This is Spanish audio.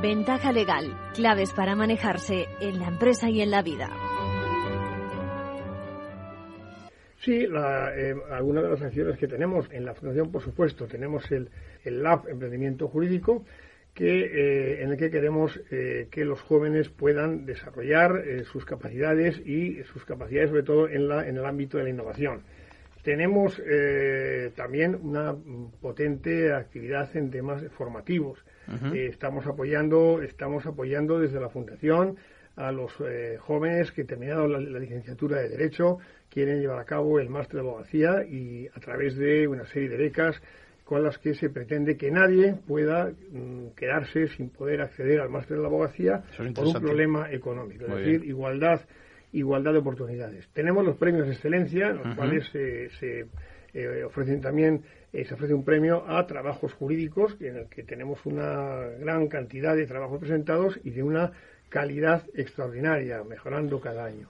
Ventaja legal, claves para manejarse en la empresa y en la vida. Sí, eh, algunas de las acciones que tenemos en la Fundación, por supuesto, tenemos el, el Lab Emprendimiento Jurídico, que, eh, en el que queremos eh, que los jóvenes puedan desarrollar sus capacidades y sus capacidades, sobre todo en, la, en el ámbito de la innovación. Tenemos también una potente actividad en temas formativos. estamos apoyando, estamos apoyando desde la Fundación a los jóvenes que terminaron la, la licenciatura de Derecho quieren llevar a cabo el máster de abogacía y a través de una serie de becas con las que se pretende que nadie pueda mm, quedarse sin poder acceder al máster de la abogacía por un problema económico, es decir, igualdad igualdad de oportunidades. Tenemos los premios de excelencia, los cuales se eh, ofrecen también eh, se ofrece un premio a trabajos jurídicos en el que tenemos una gran cantidad de trabajos presentados y de una calidad extraordinaria, mejorando cada año.